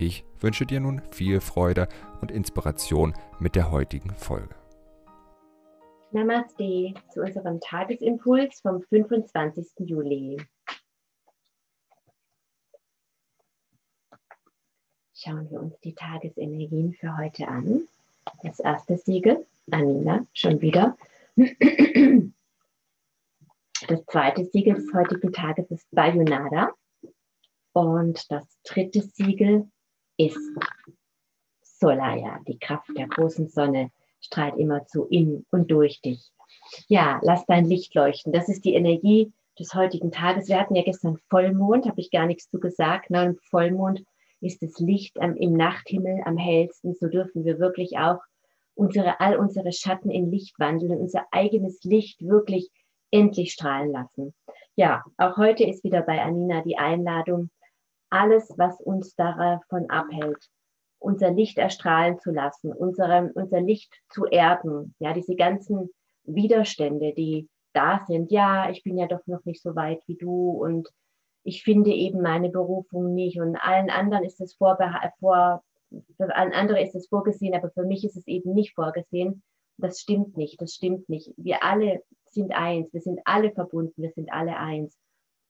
Ich wünsche dir nun viel Freude und Inspiration mit der heutigen Folge. Namaste zu unserem Tagesimpuls vom 25. Juli. Schauen wir uns die Tagesenergien für heute an. Das erste Siegel, Anina, schon wieder. Das zweite Siegel des heutigen Tages ist Bayonada. Und das dritte Siegel ist Solaya, die Kraft der großen Sonne, strahlt immerzu in und durch dich. Ja, lass dein Licht leuchten. Das ist die Energie des heutigen Tages. Wir hatten ja gestern Vollmond, habe ich gar nichts zu gesagt. Na, im Vollmond ist das Licht am, im Nachthimmel am hellsten. So dürfen wir wirklich auch unsere, all unsere Schatten in Licht wandeln und unser eigenes Licht wirklich endlich strahlen lassen. Ja, auch heute ist wieder bei Anina die Einladung, alles, was uns davon abhält, unser Licht erstrahlen zu lassen, unsere, unser Licht zu erden. Ja, diese ganzen Widerstände, die da sind. Ja, ich bin ja doch noch nicht so weit wie du und ich finde eben meine Berufung nicht und allen anderen ist es vor, für allen anderen ist es vorgesehen, aber für mich ist es eben nicht vorgesehen. Das stimmt nicht, das stimmt nicht. Wir alle sind eins, wir sind alle verbunden, wir sind alle eins.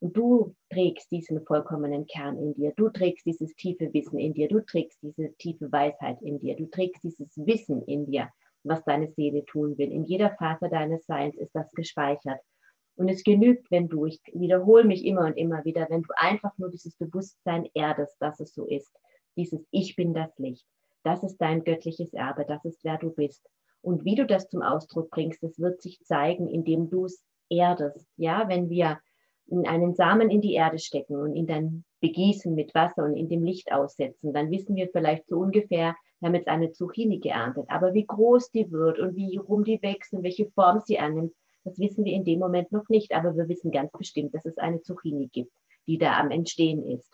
Und du trägst diesen vollkommenen Kern in dir. Du trägst dieses tiefe Wissen in dir. Du trägst diese tiefe Weisheit in dir. Du trägst dieses Wissen in dir, was deine Seele tun will. In jeder Phase deines Seins ist das gespeichert. Und es genügt, wenn du, ich wiederhole mich immer und immer wieder, wenn du einfach nur dieses Bewusstsein erdest, dass es so ist. Dieses Ich bin das Licht. Das ist dein göttliches Erbe. Das ist wer du bist. Und wie du das zum Ausdruck bringst, das wird sich zeigen, indem du es erdest. Ja, wenn wir einen Samen in die Erde stecken und ihn dann begießen mit Wasser und in dem Licht aussetzen, dann wissen wir vielleicht so ungefähr, wir haben jetzt eine Zucchini geerntet. Aber wie groß die wird und wie rum die wächst und welche Form sie annimmt, das wissen wir in dem Moment noch nicht. Aber wir wissen ganz bestimmt, dass es eine Zucchini gibt, die da am Entstehen ist.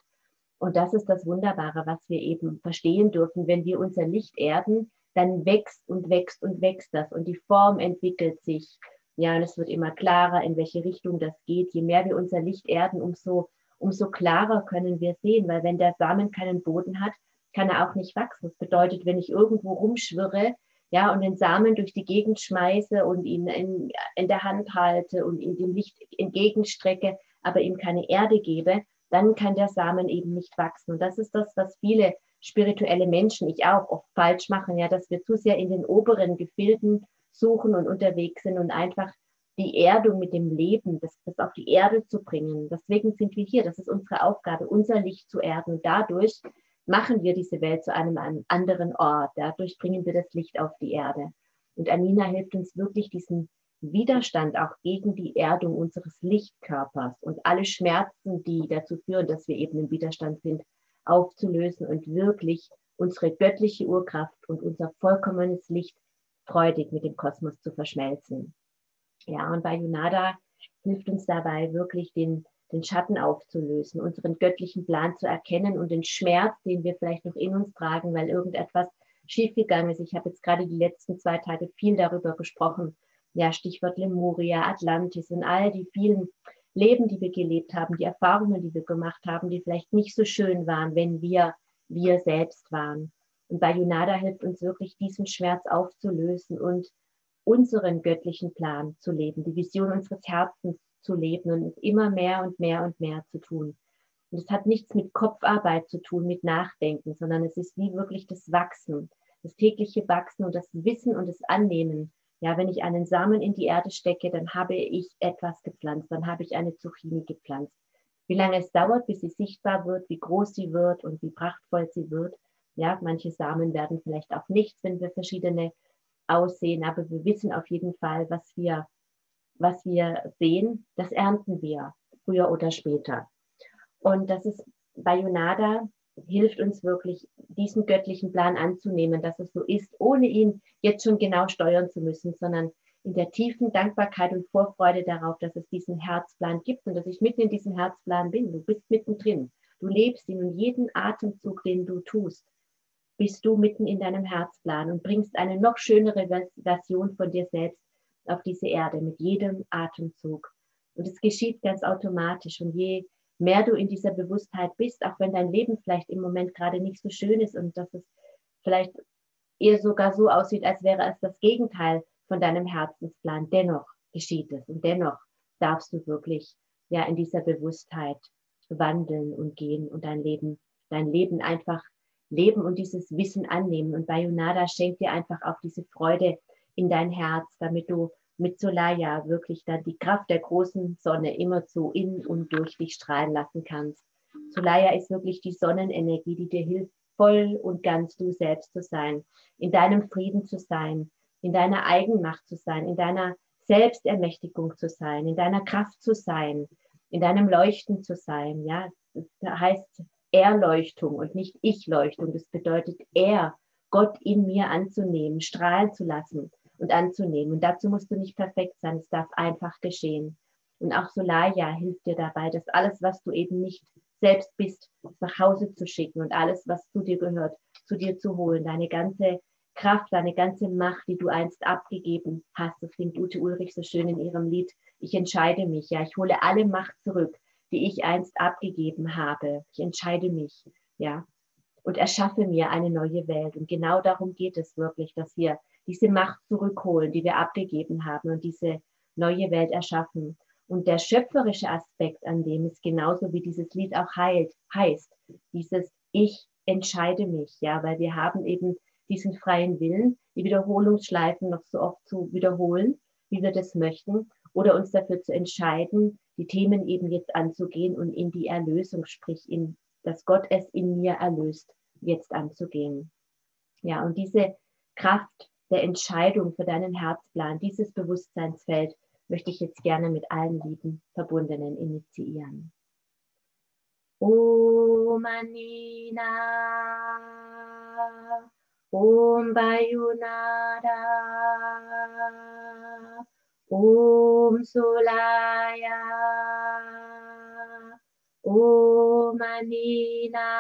Und das ist das Wunderbare, was wir eben verstehen dürfen. Wenn wir unser Licht erden, dann wächst und wächst und wächst das und die Form entwickelt sich ja, und es wird immer klarer, in welche Richtung das geht. Je mehr wir unser Licht erden, umso, umso klarer können wir sehen, weil wenn der Samen keinen Boden hat, kann er auch nicht wachsen. Das bedeutet, wenn ich irgendwo rumschwirre, ja, und den Samen durch die Gegend schmeiße und ihn in, in der Hand halte und ihm dem Licht entgegenstrecke, aber ihm keine Erde gebe, dann kann der Samen eben nicht wachsen. Und das ist das, was viele spirituelle Menschen, ich auch, oft falsch machen, ja, dass wir zu sehr in den oberen Gefilden suchen und unterwegs sind und einfach die Erdung mit dem Leben, das, das auf die Erde zu bringen. Deswegen sind wir hier. Das ist unsere Aufgabe, unser Licht zu erden. Dadurch machen wir diese Welt zu einem anderen Ort. Dadurch bringen wir das Licht auf die Erde. Und Anina hilft uns wirklich, diesen Widerstand auch gegen die Erdung unseres Lichtkörpers und alle Schmerzen, die dazu führen, dass wir eben im Widerstand sind, aufzulösen und wirklich unsere göttliche Urkraft und unser vollkommenes Licht freudig mit dem Kosmos zu verschmelzen. Ja, und bei Yunada hilft uns dabei wirklich den, den Schatten aufzulösen, unseren göttlichen Plan zu erkennen und den Schmerz, den wir vielleicht noch in uns tragen, weil irgendetwas schiefgegangen ist. Ich habe jetzt gerade die letzten zwei Tage viel darüber gesprochen. Ja, Stichwort Lemuria, Atlantis und all die vielen Leben, die wir gelebt haben, die Erfahrungen, die wir gemacht haben, die vielleicht nicht so schön waren, wenn wir wir selbst waren. Und Bayonada hilft uns wirklich, diesen Schmerz aufzulösen und unseren göttlichen Plan zu leben, die Vision unseres Herzens zu leben und immer mehr und mehr und mehr zu tun. Und es hat nichts mit Kopfarbeit zu tun, mit Nachdenken, sondern es ist wie wirklich das Wachsen, das tägliche Wachsen und das Wissen und das Annehmen. Ja, wenn ich einen Samen in die Erde stecke, dann habe ich etwas gepflanzt, dann habe ich eine Zucchini gepflanzt. Wie lange es dauert, bis sie sichtbar wird, wie groß sie wird und wie prachtvoll sie wird, ja, manche Samen werden vielleicht auch nichts, wenn wir verschiedene aussehen, aber wir wissen auf jeden Fall, was wir, was wir sehen, das ernten wir früher oder später. Und das ist bei Yonada hilft uns wirklich, diesen göttlichen Plan anzunehmen, dass es so ist, ohne ihn jetzt schon genau steuern zu müssen, sondern in der tiefen Dankbarkeit und Vorfreude darauf, dass es diesen Herzplan gibt und dass ich mitten in diesem Herzplan bin. Du bist mittendrin. Du lebst ihn und jeden Atemzug, den du tust, bist du mitten in deinem Herzplan und bringst eine noch schönere Version von dir selbst auf diese Erde mit jedem Atemzug. Und es geschieht ganz automatisch. Und je mehr du in dieser Bewusstheit bist, auch wenn dein Leben vielleicht im Moment gerade nicht so schön ist und dass es vielleicht eher sogar so aussieht, als wäre es das Gegenteil von deinem Herzensplan, dennoch geschieht es und dennoch darfst du wirklich ja in dieser Bewusstheit wandeln und gehen und dein Leben, dein Leben einfach leben und dieses Wissen annehmen. Und Bayonada schenkt dir einfach auch diese Freude in dein Herz, damit du mit Solaya wirklich dann die Kraft der großen Sonne immer so in und durch dich strahlen lassen kannst. Solaya ist wirklich die Sonnenenergie, die dir hilft, voll und ganz du selbst zu sein, in deinem Frieden zu sein, in deiner Eigenmacht zu sein, in deiner Selbstermächtigung zu sein, in deiner Kraft zu sein, in deinem Leuchten zu sein. Ja, das heißt Erleuchtung und nicht Ich-Leuchtung. Das bedeutet er, Gott in mir anzunehmen, strahlen zu lassen und anzunehmen. Und dazu musst du nicht perfekt sein, es darf einfach geschehen. Und auch Solaya hilft dir dabei, dass alles, was du eben nicht selbst bist, nach Hause zu schicken und alles, was zu dir gehört, zu dir zu holen. Deine ganze Kraft, deine ganze Macht, die du einst abgegeben hast. Das klingt Ute Ulrich so schön in ihrem Lied. Ich entscheide mich, ja, ich hole alle Macht zurück, die ich einst abgegeben habe. Ich entscheide mich, ja, und erschaffe mir eine neue Welt. Und genau darum geht es wirklich, dass wir diese Macht zurückholen, die wir abgegeben haben und diese neue Welt erschaffen. Und der schöpferische Aspekt an dem ist genauso wie dieses Lied auch heilt, heißt, dieses Ich entscheide mich, ja, weil wir haben eben diesen freien Willen, die Wiederholungsschleifen noch so oft zu wiederholen, wie wir das möchten, oder uns dafür zu entscheiden, die Themen eben jetzt anzugehen und in die Erlösung, sprich in, dass Gott es in mir erlöst, jetzt anzugehen. Ja, und diese Kraft der Entscheidung für deinen Herzplan, dieses Bewusstseinsfeld, möchte ich jetzt gerne mit allen lieben Verbundenen initiieren. Om Anina, Om Bayunada, Om Sulaya, Om Anina,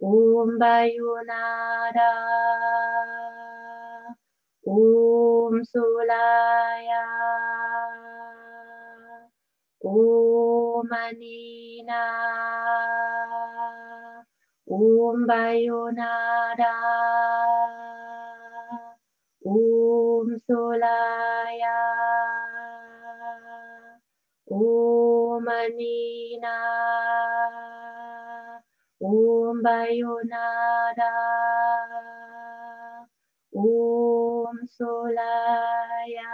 Om Bayunada, Om Sulaya, Om Anina, Om Bayunada, Om Anina, Om Bayunada, Om Solaya.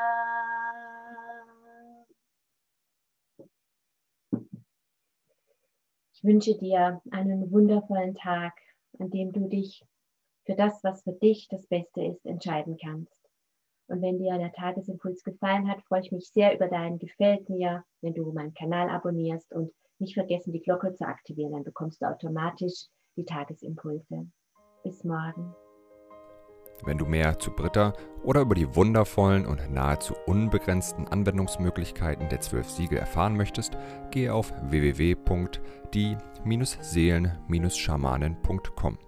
Ich wünsche dir einen wundervollen Tag, an dem du dich für das, was für dich das Beste ist, entscheiden kannst. Und wenn dir der Tagesimpuls gefallen hat, freue ich mich sehr über dein Gefällt mir, wenn du meinen Kanal abonnierst und nicht vergessen, die Glocke zu aktivieren, dann bekommst du automatisch die Tagesimpulse. Bis morgen. Wenn du mehr zu Britta oder über die wundervollen und nahezu unbegrenzten Anwendungsmöglichkeiten der zwölf Siegel erfahren möchtest, gehe auf www.die-seelen-schamanen.com.